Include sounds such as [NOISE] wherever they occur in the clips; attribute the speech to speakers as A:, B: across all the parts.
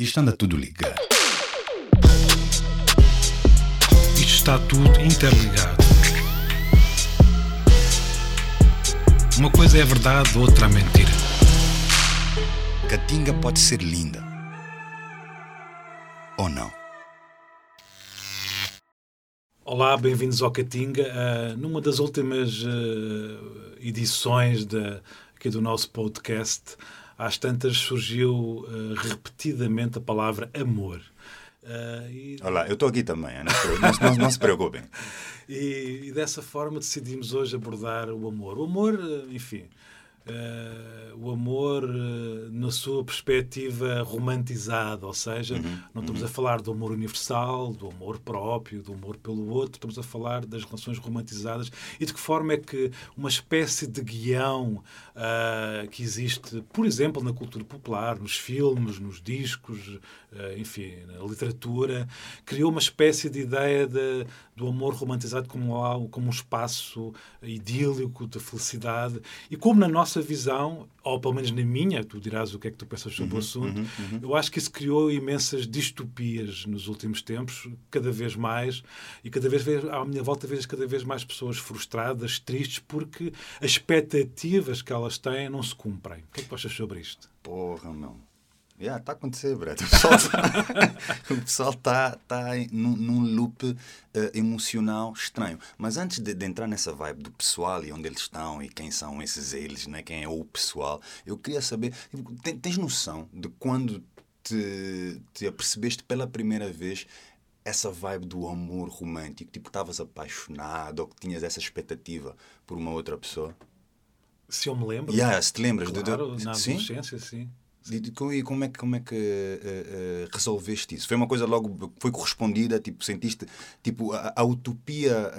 A: Isto anda tudo ligado.
B: Isto está tudo interligado. Uma coisa é verdade, outra é mentira.
A: Catinga pode ser linda. Ou não?
B: Olá, bem-vindos ao Catinga. Uh, numa das últimas uh, edições de, aqui do nosso podcast, às tantas surgiu uh, repetidamente a palavra amor.
A: Uh, e... Olá, eu estou aqui também, não, não, não, se preocupem. [LAUGHS]
B: e, e, dessa forma decidimos hoje abordar o amor. O amor, enfim, Uh, o amor uh, na sua perspectiva romantizada, ou seja, uhum, não estamos uhum. a falar do amor universal, do amor próprio, do amor pelo outro, estamos a falar das relações romantizadas. E de que forma é que uma espécie de guião uh, que existe, por exemplo, na cultura popular, nos filmes, nos discos, enfim, na literatura, criou uma espécie de ideia de, do amor romantizado como, como um espaço idílico de felicidade? E como na nossa visão, ou pelo menos na minha, tu dirás o que é que tu pensas sobre uhum, o assunto, uhum, uhum. eu acho que isso criou imensas distopias nos últimos tempos, cada vez mais, e cada vez à minha volta vejo cada vez mais pessoas frustradas, tristes, porque as expectativas que elas têm não se cumprem. O que é que tu achas sobre isto?
A: Porra, não. Yeah, está a acontecer, Brett. [LAUGHS] O pessoal [LAUGHS] está tá, tá num, num loop uh, emocional estranho. Mas antes de, de, entrar nessa vibe do pessoal e onde eles estão e quem são esses eles, né? quem é o pessoal, eu queria saber: tipo, tens noção de quando te, te apercebeste pela primeira vez essa vibe do amor romântico? Tipo, estavas apaixonado ou que tinhas essa expectativa por uma outra pessoa?
B: Se eu me lembro.
A: Yeah, se te lembras
B: claro, de, de... na adolescência, sim.
A: E como é, como é que uh, uh, resolveste isso? Foi uma coisa logo, foi correspondida? Tipo, sentiste, tipo, a, a utopia,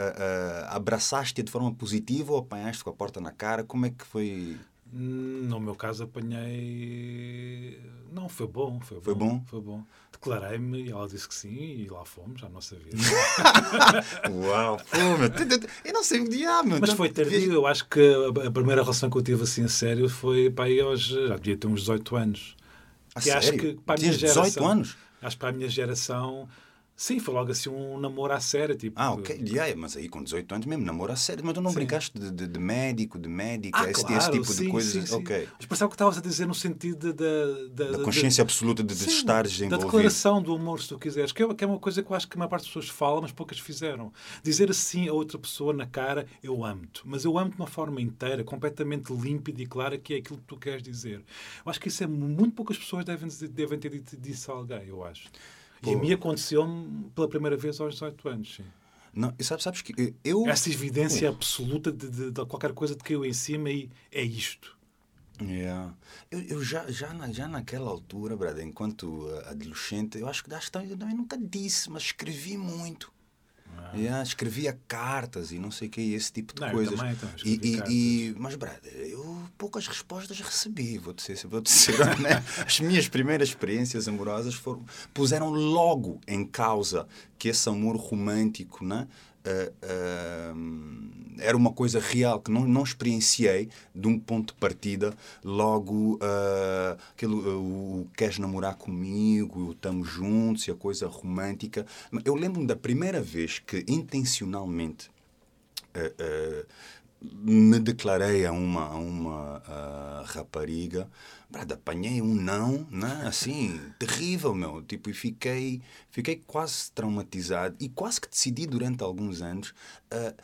A: abraçaste-a de forma positiva ou apanhaste com a porta na cara? Como é que foi?
B: No meu caso apanhei... Não, foi bom. Foi,
A: foi bom?
B: Foi bom. Declarei-me e ela disse que sim e lá fomos à nossa vida.
A: Uau! Meu, eu não sei o diabo.
B: Mas foi tardio. Eu acho que a primeira relação que eu tive assim a sério foi para aí aos... Já devia ter uns 18 anos.
A: A sério? Acho que para a minha geração, 18 anos?
B: Acho que para a minha geração Sim, foi logo assim um namoro à sério. Tipo,
A: ah, ok. Yeah, mas aí com 18 anos mesmo, namoro à sério. Mas tu não sim. brincaste de, de, de, médico, de médica, ah, esse, claro, esse, tipo sim, de coisas? Sim, ok.
B: Mas pensava que estavas a dizer no sentido
A: da... Da consciência absoluta de, de estares envolvido.
B: Da declaração do amor, se tu quiseres. Que é, que é uma coisa que eu acho que a maior parte das pessoas fala, mas poucas fizeram. Dizer assim a outra pessoa na cara, eu amo-te. Mas eu amo-te de uma forma inteira, completamente límpida e clara, que é aquilo que tu queres dizer. Eu acho que isso é... Muito poucas pessoas devem, devem ter dito disso a alguém, eu acho. Pô. E a mim aconteceu-me pela primeira vez aos 18 anos. Sim.
A: Não, sabes, sabes que eu.
B: Essa evidência absoluta de, de, de, qualquer coisa que eu em cima e é isto.
A: Yeah. Eu, eu já, já, na, já naquela altura, brother, enquanto adolescente, eu acho que acho, eu também nunca disse, mas escrevi muito. Ah. Yeah, escrevia cartas e não sei o que, esse tipo de
B: não,
A: coisas.
B: Também, então,
A: e, e, e, mas, brother, eu poucas respostas recebi, vou dizer, vou dizer né? As minhas primeiras experiências amorosas foram, puseram logo em causa que esse amor romântico, né? Uh, era uma coisa real que não, não experienciei de um ponto de partida. Logo, uh, aquele, o queres namorar comigo, estamos juntos e a coisa romântica. Eu lembro-me da primeira vez que intencionalmente me declarei a uma, a uma rapariga Brad, apanhei um não, né? assim, terrível, meu. Tipo, e fiquei, fiquei quase traumatizado e quase que decidi durante alguns anos uh,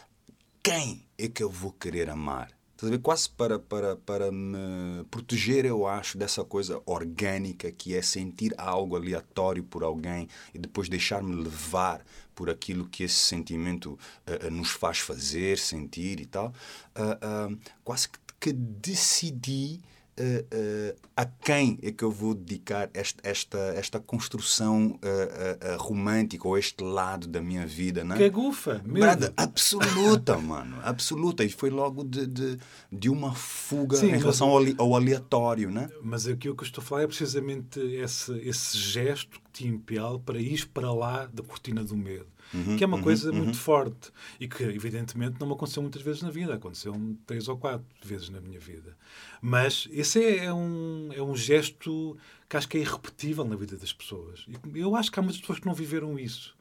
A: quem é que eu vou querer amar. Estás a ver? Quase para, para, para me proteger, eu acho, dessa coisa orgânica que é sentir algo aleatório por alguém e depois deixar-me levar por aquilo que esse sentimento uh, nos faz fazer, sentir e tal. Uh, quase que decidi Uh, uh, a quem é que eu vou dedicar esta, esta, esta construção uh, romântica ou este lado da minha vida, né?
B: Que gufa,
A: Brada, absoluta, [LAUGHS] mano, absoluta. E foi logo de, de, de uma fuga Sim, em relação ao, ao, aleatório, né?
B: Mas aqui o que eu estou a falar é precisamente esse, esse gesto te impele para ir para lá da cortina do medo.
A: Uhum,
B: que é uma
A: uhum,
B: coisa
A: uhum.
B: muito forte e que, evidentemente, não me aconteceu muitas vezes na vida. Aconteceu três ou quatro vezes na minha vida. Mas esse é, é um, é um gesto que acho que é irrepetível na vida das pessoas. E eu acho que há muitas pessoas que não viveram isso.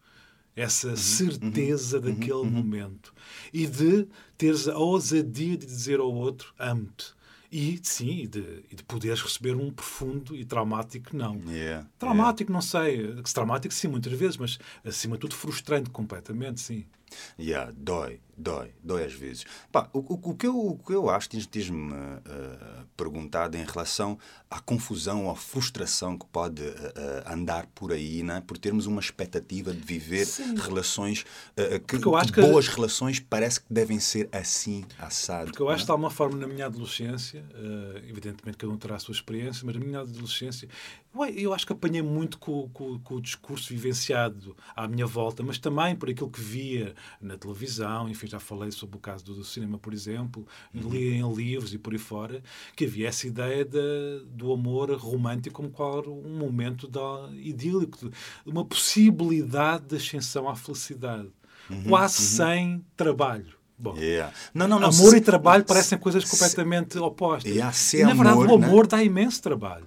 B: Essa
A: Uhum,
B: certeza daquele momento. E de teres a ousadia de dizer ao outro, amo-te. E, sim, e de, e de poderes receber um profundo e traumático não.
A: Yeah,
B: Traumático, não sei. Traumático, sim, muitas vezes, mas acima de tudo frustrante completamente, sim.
A: Yeah, dói, dói, dói às vezes. Pá, o, o, o que eu, o que eu acho, tens- tens-me uh, perguntado em relação à confusão à frustração que pode uh, andar por aí, né? por termos uma expectativa de viver
B: Sim.
A: relações uh, que,
B: acho
A: que
B: que-
A: boas relações parece que devem ser assim, assado.
B: Porque eu acho que,
A: né?
B: de alguma forma, na minha adolescência, evidentemente cada um terá a sua experiência, mas na minha adolescência, eu, eu acho que apanhei muito com, com- com o discurso vivenciado à minha volta, mas também por aquilo que via na televisão, enfim, já falei sobre o caso do, do cinema, por exemplo, li em livros e por aí fora, que havia essa ideia de- do amor romântico como qual um momento da, idílico, de uma possibilidade de ascensão à felicidade, quase sem trabalho. Bom,
A: Yeah. Não, não, não,
B: amor
A: se-
B: e trabalho
A: se-
B: parecem coisas
A: se-
B: completamente opostas.
A: Yeah, se
B: e, na verdade,
A: amor,
B: o
A: né?
B: amor dá imenso trabalho.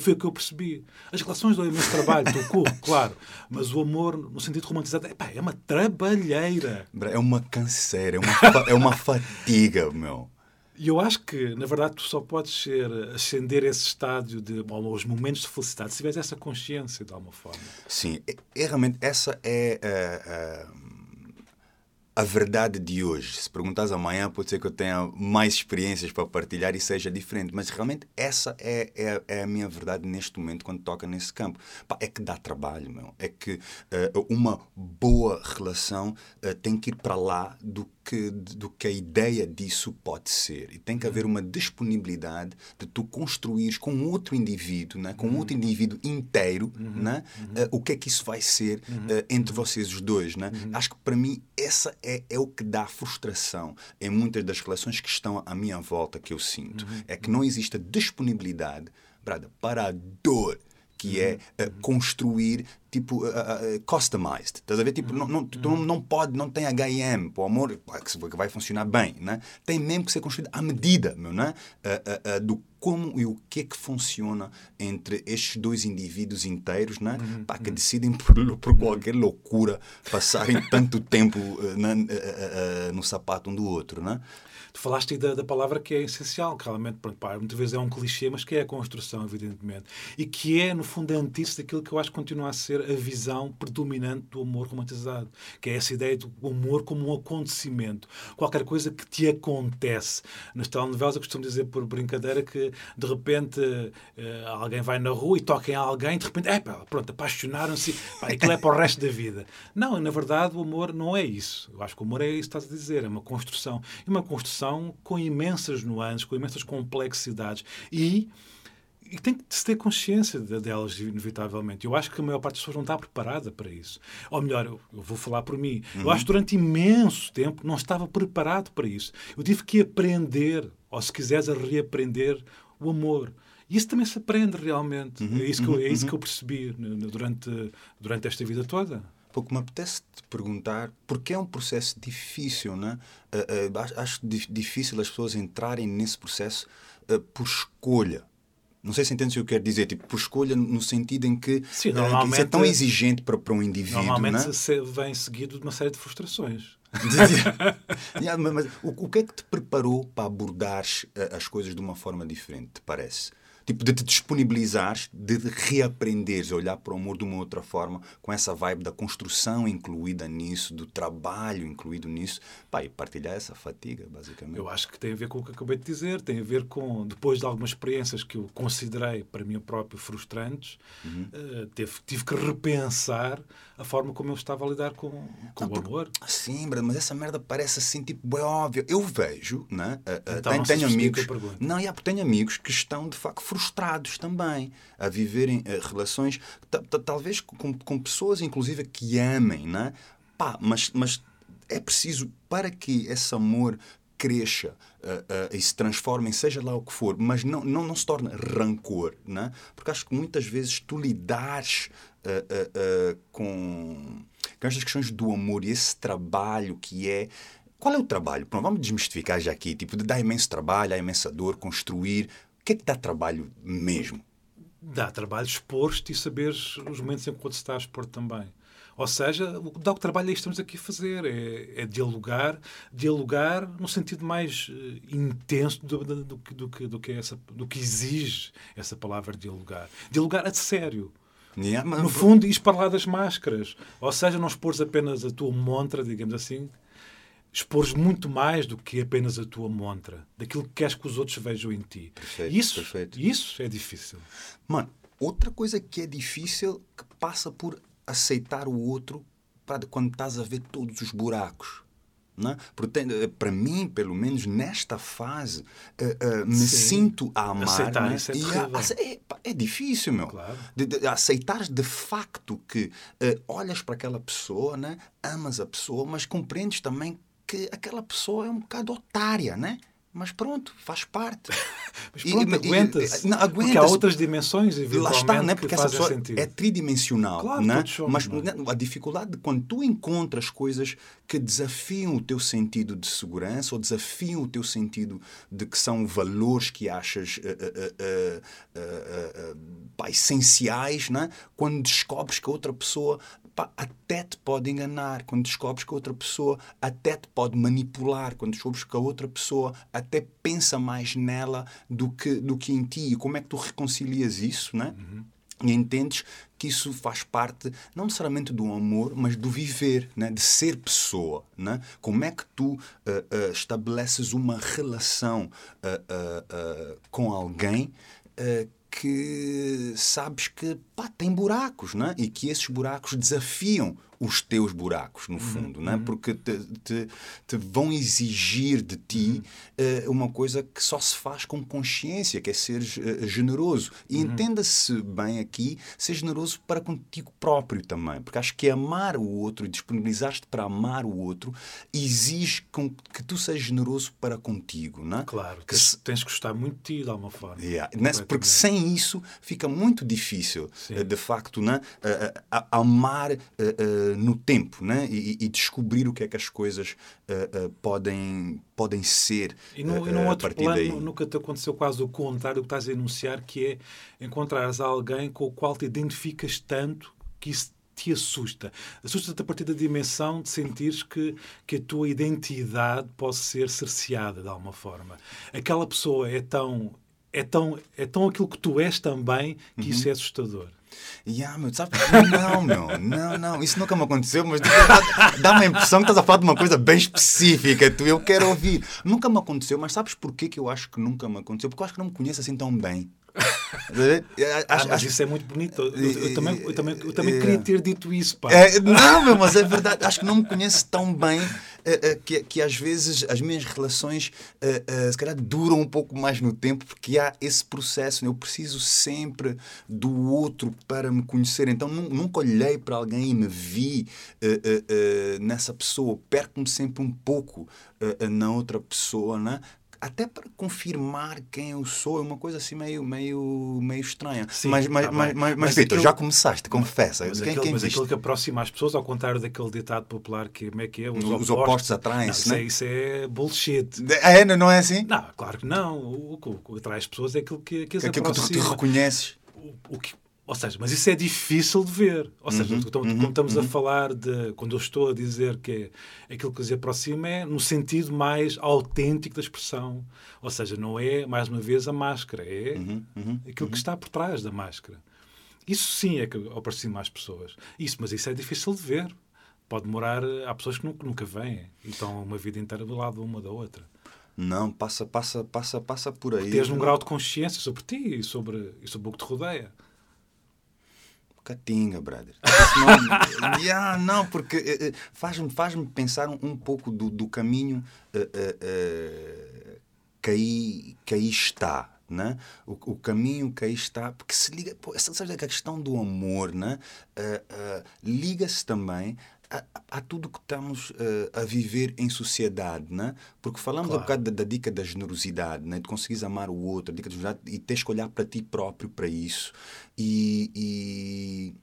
B: Foi o que eu percebi. As relações dão imenso trabalho, estou curto, [LAUGHS] claro. Mas o amor, no sentido romantizado, epá, é uma trabalheira.
A: É uma canseira, é uma, é uma fatiga, meu.
B: E eu acho que, na verdade, tu só podes ser, ascender esse estádio de ou os momentos de felicidade se tiveres essa consciência, de alguma forma.
A: Sim, é, é realmente essa é a, a, a verdade de hoje. Se perguntares amanhã, pode ser que eu tenha mais experiências para partilhar e seja diferente, mas realmente essa é, é, é a minha verdade neste momento quando toca nesse campo. Pá, é que dá trabalho, meu. É que eh, uma boa relação eh, tem que ir para lá do que, do que a ideia disso pode ser. E tem que haver uma disponibilidade de tu construires com outro indivíduo, né? com outro indivíduo inteiro, né? Eh, o que é que isso vai ser eh, entre vocês os dois. Né? Acho que para mim essa é, é o que dá frustração em muitas das relações que estão à minha volta que eu sinto. É que não existe a disponibilidade brother, para a dor que é uh, construir tipo uh, uh, customized. Estás a ver? Tipo, não, não, tu não, não pode, não tem HM, o amor que vai funcionar bem, né? Tem mesmo que ser construído à medida, meu, né? Do como e o que é que funciona entre estes dois indivíduos inteiros, né? Pá, que decidem por, por qualquer loucura passarem [LAUGHS] tanto tempo no sapato um do outro, né?
B: Tu falaste aí da, da palavra que é essencial, que realmente, pá, muitas vezes é um clichê, mas que é a construção, evidentemente. E que é, no fundo, a antítese daquilo que eu acho que continua a ser a visão predominante do amor romantizado, que é essa ideia do amor como um acontecimento, qualquer coisa que te acontece. Nas telenovelas eu costumo dizer por brincadeira que, de repente, eh, alguém vai na rua e toca em alguém, de repente, é pronto, apaixonaram-se, aquilo é para o resto da vida. Não, na verdade, o amor não é isso. Eu acho que o amor é isso que estás a dizer, é uma construção. E uma construção com imensas nuances, com imensas complexidades. E, e tem que se ter consciência de- delas, inevitavelmente. Eu acho que a maior parte das pessoas não está preparada para isso. Ou melhor, eu, eu vou falar por mim. Eu acho que durante imenso tempo não estava preparado para isso. Eu tive que aprender, ou se quiseres, a reaprender o amor. E isso também se aprende realmente. é isso que eu, é isso que eu percebi durante, durante esta vida toda.
A: Porque me apetece te perguntar porque é um processo difícil, né? Uh, uh, acho- acho di- difícil as pessoas entrarem nesse processo uh, por escolha. Não sei se entendes o que eu quero dizer, tipo, por escolha no sentido em que,
B: Sim,
A: isso é tão exigente para, para um indivíduo,
B: Normalmente
A: né?
B: se- vem seguido de uma série de frustrações. [LAUGHS]
A: Yeah, mas mas o, o que é que te preparou para abordares as coisas de uma forma diferente, te parece? Tipo, de te disponibilizares, de reaprenderes a olhar para o amor de uma outra forma, com essa vibe da construção incluída nisso, do trabalho incluído nisso, pá, e partilhar essa fatiga, basicamente.
B: Eu acho que tem a ver com o que acabei de dizer, tem a ver com, depois de algumas experiências que eu considerei para mim próprio frustrantes,
A: Uhum.
B: eh, teve, tive que repensar a forma como eu estava a lidar com, com o amor.
A: Sim, brother, mas essa merda parece assim, tipo, bem óbvio. Eu vejo, né? uh, uh,
B: Então,
A: tenho,
B: não
A: tenho amigos. Não, yeah, porque tenho amigos que estão, de facto, frustrados também a viverem uh, relações, ta- ta- talvez com, com pessoas, inclusive, que amem, né? Mas, mas é preciso, para que esse amor cresça uh, uh, e se transforme seja lá o que for, mas não, não, não se torne rancor, né? porque acho que muitas vezes tu lidares uh, com, com estas questões do amor e esse trabalho que é qual é o trabalho? Pronto, vamos desmistificar já aqui. Tipo, dá imenso trabalho, há imensa dor, construir. O que é que dá trabalho mesmo?
B: Dá trabalho expor-te e saberes os momentos em que você está a expor também. Ou seja, dá o trabalho é isto que estamos aqui a fazer, é, é dialogar, dialogar no sentido mais uh, intenso do, do, do, do, que, do, que essa, do que exige essa palavra dialogar. Dialogar a sério. Yeah. No fundo, ir para lá das máscaras. Ou seja, não expores apenas a tua montra, digamos assim, expores muito mais do que apenas a tua montra, daquilo que queres que os outros vejam em ti. Perfeito, isso, perfeito. isso é difícil.
A: Mano, outra coisa que é difícil que passa por aceitar o outro para quando estás a ver todos os buracos. Não é? Portanto, eh, para mim, pelo menos nesta fase, uh, uh, me Sim. sinto a amar. Aceitar né? isso é, a, é, é, difícil, meu. Claro. De, de, aceitar de facto que uh, olhas para aquela pessoa, né? amas a pessoa, mas compreendes também que aquela pessoa é um bocado otária, né? Mas pronto, faz parte. [LAUGHS]
B: Mas pronto, aguenta-se. Aguenta porque há outras dimensões, Lá está, né? porque essa pessoa sentido.
A: é tridimensional. Claro, né? Mas né? a dificuldade de quando tu encontras coisas que desafiam o teu sentido de segurança ou desafiam o teu sentido de que são valores que achas uh, uh, uh, essenciais, né? quando descobres que a outra pessoa pá, até te pode enganar, quando descobres que a outra pessoa até te pode manipular, quando descobres que a outra pessoa até pensa mais nela do que, do que em ti. E como é que tu reconcilias isso, né? Uhum. E entendes que isso faz parte, não necessariamente do amor, mas do viver, né? de ser pessoa. Né? Como é que tu uh, uh, estabeleces uma relação uh, com alguém que sabes que pá, tem buracos, né? e que esses buracos desafiam os teus buracos, no uhum, fundo, uhum. né? porque te, te, te, vão exigir de ti uh, uma coisa que só se faz com consciência, que é ser uh, generoso. E uhum. entenda-se bem aqui, ser generoso para contigo próprio também, porque acho que amar o outro e disponibilizar-te para amar o outro exige com, que tu sejas generoso para contigo. Né?
B: Claro, que se... tens que gostar muito de ti, de alguma forma.
A: Yeah. Porque sem isso fica muito difícil, Sim. de facto, né? Uh, amar no tempo né? E, e, descobrir o que é que as coisas uh, uh, podem, podem ser.
B: E no, e num outro plano, daí. nunca te aconteceu quase o contrário do que estás a enunciar, que é encontrares alguém com o qual te identificas tanto que isso te assusta. Assusta-te a partir da dimensão de sentires que, que a tua identidade pode ser cerceada de alguma forma. Aquela pessoa é tão, é tão, é tão aquilo que tu és também que uhum. isso é assustador.
A: Yeah, meu, sabe? Não, meu, não, não, isso nunca me aconteceu, mas dá uma impressão que estás a falar de uma coisa bem específica, tu, eu quero ouvir. Nunca me aconteceu, mas sabes porquê que eu acho que nunca me aconteceu? Porque eu acho que não me conheço assim tão bem. [LAUGHS]
B: ah, mas isso é muito bonito. Eu, eu, também, eu, também, eu também queria ter dito isso, pá.
A: É, não, meu, mas é verdade. Acho que não me conheço tão bem uh, uh, que, que às vezes as minhas relações uh, se calhar duram um pouco mais no tempo porque há esse processo. Né? Eu preciso sempre do outro para me conhecer. Então nunca olhei para alguém e me vi nessa pessoa. Perco-me sempre um pouco na outra pessoa, né? Até para confirmar quem eu sou, é uma coisa assim meio, meio, meio estranha. Sim, mas, mas, tá mas, mas, mas, Vitor, aquilo... já começaste, confessa.
B: Mas,
A: quem,
B: aquilo,
A: quem
B: mas aquilo que aproxima as pessoas, ao contrário daquele ditado popular que como é que é?
A: Os, Os opostos, atraem-se.
B: Né? Isso, é, bullshit.
A: É, não é assim?
B: Não, claro que não. O, o, o que atrai as pessoas é aquilo que, que as
A: aquilo aproxima. que tu, tu reconheces.
B: O, o que, ou seja, mas isso é difícil de ver. Ou seja, uhum, quando uhum, estamos uhum. a falar de. Quando eu estou a dizer que é aquilo que se aproxima é no sentido mais autêntico da expressão. Ou seja, não é, mais uma vez, a máscara, é uhum, uhum, aquilo que uhum. está por trás da máscara. Isso sim é que aproxima as pessoas. Isso, mas isso é difícil de ver. Pode demorar. Há pessoas que nunca, nunca vêm e estão uma vida inteira do lado uma da outra.
A: Não, passa, passa, passa, passa por aí.
B: Tens um grau de consciência sobre ti e sobre, e sobre o que te rodeia.
A: Catinga, brother. Não, yeah, [LAUGHS] não porque uh, faz-me faz pensar um, pouco do, do caminho uh, uh, que, aí, que aí está. Né? O, o caminho que aí está, porque se liga, pô, essa, a questão do amor né? liga-se também a, a tudo que estamos uh, a viver em sociedade, né? Porque falamos
B: Claro.
A: um bocado da, da dica da generosidade, né? De conseguires amar o outro, a dica da generosidade e tens que olhar para ti próprio para isso. E, e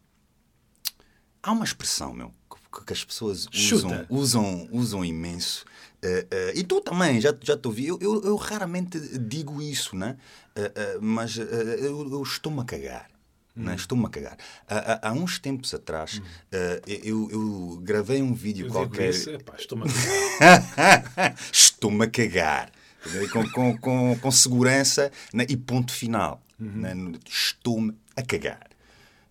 A: há uma expressão, meu, que, que as pessoas usam, usam, usam imenso. Eh, eh, e tu também, já, já te ouvi. Eu, eu, eu raramente digo isso, né? Mas eu, eu estou-me a cagar. Né? Estou-me a cagar. Há, há- uns tempos atrás, eh, eu, eu gravei um vídeo
B: Eu
A: qualquer.
B: estou-me a cagar. [LAUGHS]
A: Estou-me a cagar. Com, com, com, com segurança né? e ponto final. né? Estou-me a cagar.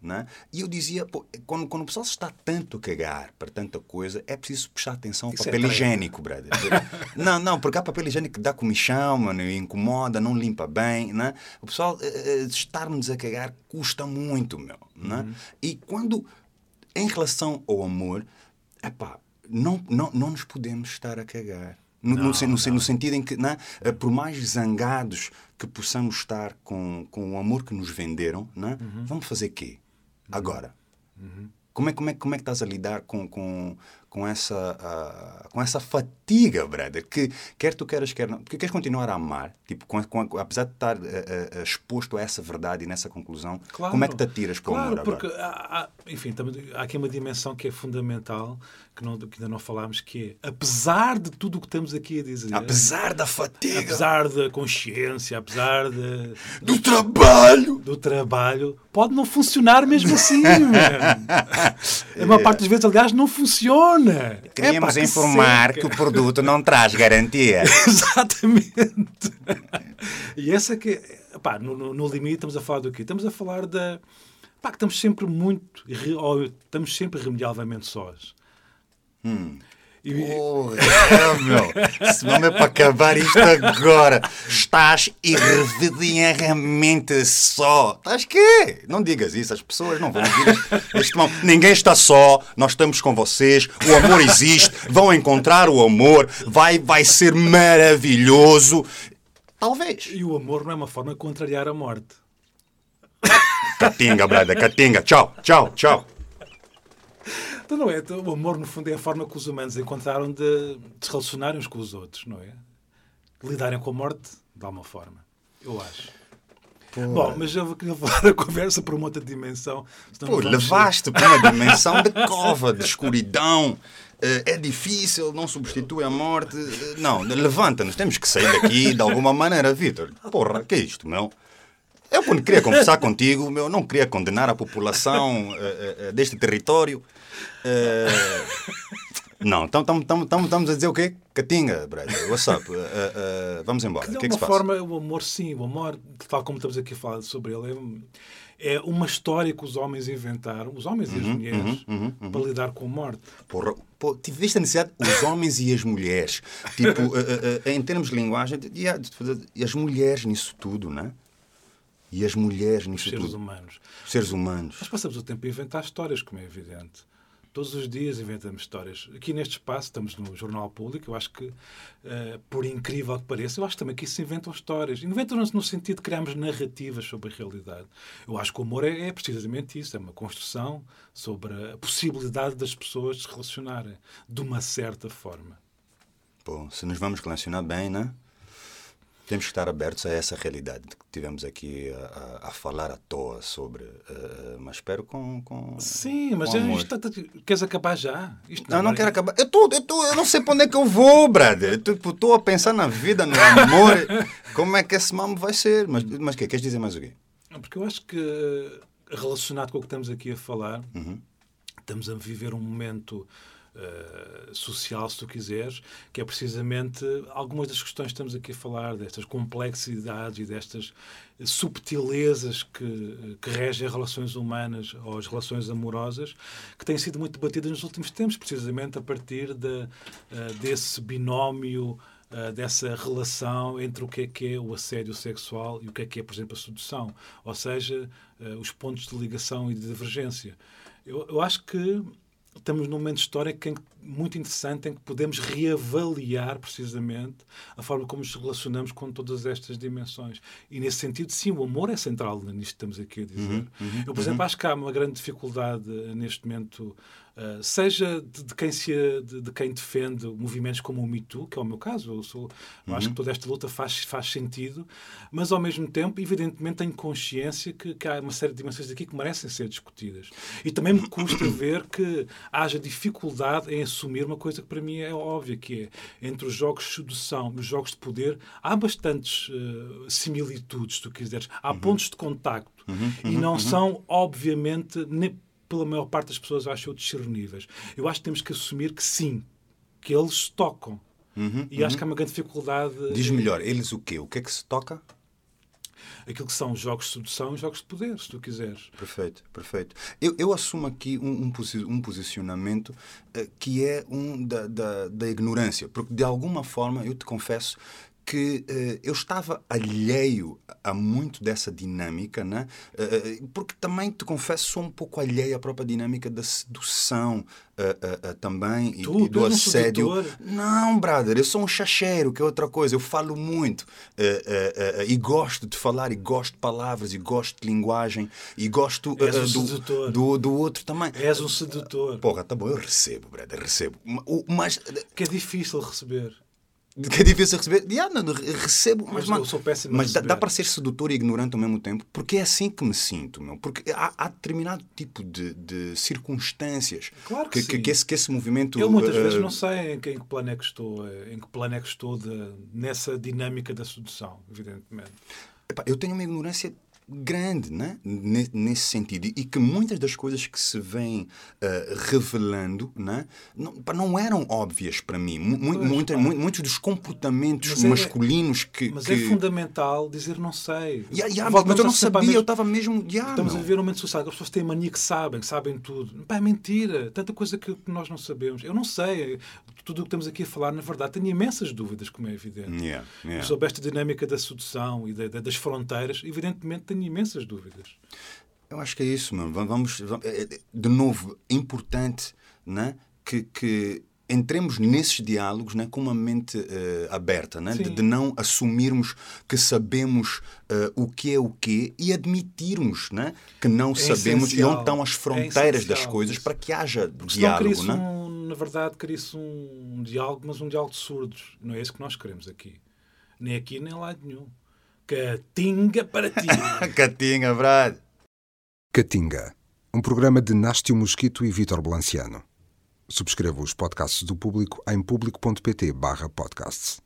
A: Né? E eu dizia, pô, quando, quando o pessoal se está tanto a cagar para tanta coisa, é preciso prestar atenção ao
B: Isso é
A: papel
B: treta.
A: higiênico, brother. [LAUGHS] não, não, porque há papel higiênico que dá comichão, mano, incomoda, não limpa bem, né? O pessoal eh, eh, estar-nos a cagar custa muito, meu, né? E quando, em relação ao amor, epá, não, não, não nos podemos estar a cagar. No, no sen- no sen- no sentido em que, né, eh, por mais zangados que possamos estar com, com o amor que nos venderam, né, vamos fazer quê? Agora. Como é, como, é, como é que estás a lidar com, com, com, essa, ah, com essa fatiga, brother? Que quer tu queiras, quer não. Porque queres continuar a amar, tipo, com, com- apesar de estar ah, ah, exposto a essa verdade e nessa conclusão,
B: Claro.
A: como é que te atiras para o
B: claro,
A: amor agora?
B: porque há, há- enfim, também há aqui uma dimensão que é fundamental, que, não, que ainda não falámos, que é, apesar de tudo o que estamos aqui a dizer,
A: Apesar da fatiga,
B: apesar da consciência, apesar de,
A: do trabalho,
B: do trabalho, pode não funcionar mesmo assim. [LAUGHS] A maior parte das vezes, aliás, não funciona.
A: queríamos
B: Epá, que
A: informar
B: seca.
A: que o produto não traz garantia. [LAUGHS]
B: Exatamente. E essa que. Pá, no, no- no limite estamos a falar do quê? Estamos a falar da. Pá, que estamos sempre muito. estamos sempre irremediavelmente sós. E-
A: Porra, meu, se não é para acabar isto agora. Estás irremediamente só. Estás quê? Não digas isso, as pessoas não vão ouvir este mal. Ninguém está só, nós estamos com vocês, o amor existe, vão encontrar o amor, vai, vai ser maravilhoso. Talvez.
B: E o amor não é uma forma de contrariar a morte.
A: Catinga, brother, catinga. Tchau, tchau, tchau.
B: Então, não é? Então, o amor, no fundo, é a forma que os humanos encontraram de, de se relacionarem uns com os outros, não é? Lidarem com a morte de alguma forma. Eu acho. Bom, mas eu queria [LAUGHS] levar a conversa para uma outra dimensão.
A: Pô, levaste para uma [LAUGHS] dimensão de cova, de escuridão. Eh, É difícil, não substitui a morte. Eh, Não, levanta-nos, temos que sair daqui de alguma maneira, Vitor. Porra, que é isto, meu? Eu quando queria conversar contigo, meu, não queria condenar a população [LAUGHS] eh, eh, deste território. Não, estamos a dizer o quê? Catinga, brother. What's up? Eh, eh, vamos embora.
B: De
A: que é que se passa?
B: forma, o amor, sim, o amor, tal como estamos aqui a falar sobre ele, é, é uma história que os homens inventaram, os homens
A: Uhum,
B: e as mulheres, para lidar com a morte.
A: Porra, pô, tiveste a necessidade, os homens e as mulheres. Tipo, eh, em termos de linguagem, e as mulheres nisso tudo, né? E as mulheres
B: Os
A: nisso
B: seres
A: tudo.
B: humanos.
A: Os seres humanos.
B: Nós passamos o tempo a inventar histórias, como é evidente. Todos os dias inventamos histórias. Aqui neste espaço, estamos no Jornal Público, eu acho que, eh, por incrível que pareça, eu acho também que isso se inventam histórias. Inventam-nos no sentido de criarmos narrativas sobre a realidade. Eu acho que o humor é, é precisamente isso, é uma construção sobre a possibilidade das pessoas se relacionarem de uma certa forma.
A: Pô, se nos vamos relacionar bem, né? Temos que estar abertos a essa realidade que tivemos aqui a, a- a falar à toa sobre. eh, eh, mas espero com. com
B: Sim, mas
A: com
B: é-
A: amor.
B: isto, está- queres acabar já? Isto
A: Não, não
B: vai-
A: quero acabar. Eu, tô, eu, tô, eu não sei para onde é que eu vou, brother. Estou a pensar na vida, no amor. Como é que esse mambo vai ser? Mas o mas quê? Queres dizer mais o quê?
B: Porque eu acho que, relacionado com o que estamos aqui a falar,
A: Uhum.
B: estamos a viver um momento eh, social, se tu quiseres, que é precisamente algumas das questões que estamos aqui a falar, destas complexidades e destas subtilezas que, que regem as relações humanas ou as relações amorosas, que têm sido muito debatidas nos últimos tempos, precisamente a partir de, eh, desse binómio uh, dessa relação entre o que é que é o assédio sexual e o que é que é, por exemplo, a sedução. Ou seja, os pontos de ligação e de divergência. Eu, eu acho que estamos num momento histórico muito interessante em que podemos reavaliar precisamente a forma como nos relacionamos com todas estas dimensões. E nesse sentido, sim, o amor é central nisto que estamos aqui a dizer.
A: Uhum, uhum,
B: Eu, por exemplo, acho que há uma grande dificuldade eh, neste momento Uh, seja de, de quem se, de, de, quem defende movimentos como o Me Too, que é o meu caso, eu, sou, eu acho que toda esta luta faz, faz sentido, mas ao mesmo tempo, evidentemente, tenho consciência que, que há uma série de dimensões aqui que merecem ser discutidas. E também me custa [COUGHS] ver que haja dificuldade em assumir uma coisa que para mim é óbvia, que é entre os jogos de sedução e os jogos de poder, há bastantes uh, similitudes, se tu quiseres. Há uhum. pontos de contacto. Uhum, uhum, e não uhum. são, obviamente, nem, pela maior parte das pessoas, acho eu, discerníveis. Eu acho que temos que assumir que sim, que eles tocam.
A: Uhum,
B: e acho que há uma grande dificuldade.
A: Diz melhor, eles o quê? O que é que se toca?
B: Aquilo que são jogos de sedução e jogos de poder, se tu quiseres.
A: Perfeito, perfeito. Eu, eu assumo aqui um, um, um posicionamento uh, que é um da, da, da ignorância, porque de alguma forma, eu te confesso, que uh, eu estava alheio a muito dessa dinâmica, né? Uh, porque também, te confesso, sou um pouco alheio à própria dinâmica da sedução uh, também
B: tu,
A: e, do
B: tu
A: assédio. Um não, brother, eu sou um chacheiro, que é outra coisa. Eu falo muito e gosto de falar, e gosto de palavras, e gosto de linguagem, e gosto
B: um
A: do, do, do, outro também.
B: És um sedutor.
A: Porra, tá bom, eu recebo, brother, recebo. Mas.
B: Que é difícil receber
A: que é difícil receber. Yeah, não, recebo, mas,
B: mas, sou péssimo
A: mas dá, dá, para ser sedutor e ignorante ao mesmo tempo, porque é assim que me sinto, meu. Porque há, há determinado tipo de, de circunstâncias
B: claro que,
A: que, que, esse, que esse movimento.
B: Eu muitas uh, vezes não sei em que, em que plano é que estou, eh, em que plano é que estou de, nessa dinâmica da sedução, evidentemente.
A: Epá, eu tenho uma ignorância grande né? nesse sentido e que muitas das coisas que se vêm uh, revelando né? não, não eram óbvias para mim. Mu muita, muitos dos comportamentos mas é- masculinos é, que.
B: Mas
A: que...
B: é fundamental dizer não sei.
A: Yeah, yeah, mas eu não sabia, mesmo... eu estava mesmo. Yeah,
B: Estamos
A: não.
B: a viver um momento social, as pessoas têm mania que sabem, que sabem tudo. Pá, é mentira. Tanta coisa que nós não sabemos. Eu não sei. Tudo o que estamos aqui a falar, na verdade, tenho imensas dúvidas, como é evidente.
A: Yeah, yeah.
B: Sobre esta dinâmica da sedução e da, da, das fronteiras, evidentemente tenho imensas dúvidas.
A: Eu acho que é isso, mano. Vamos, vamos é, é, de novo, é importante né, que, que entremos nesses diálogos né, com uma mente uh, aberta, né, de, de, não assumirmos que sabemos uh, o que é o quê e admitirmos né, que não é sabemos essencial. e onde estão as fronteiras é das coisas para que haja Porque diálogo. Né?
B: Um, na verdade, cria-se um diálogo, mas um diálogo de surdos. Não é isso que nós queremos aqui. Nem aqui, nem lá nenhum. Catinga para ti. [LAUGHS]
A: Catinga, Brad.
C: Catinga, um programa de Nástio Mosquito e Vítor Blanciano. Subscreva os podcasts do Público em público.pt/podcasts.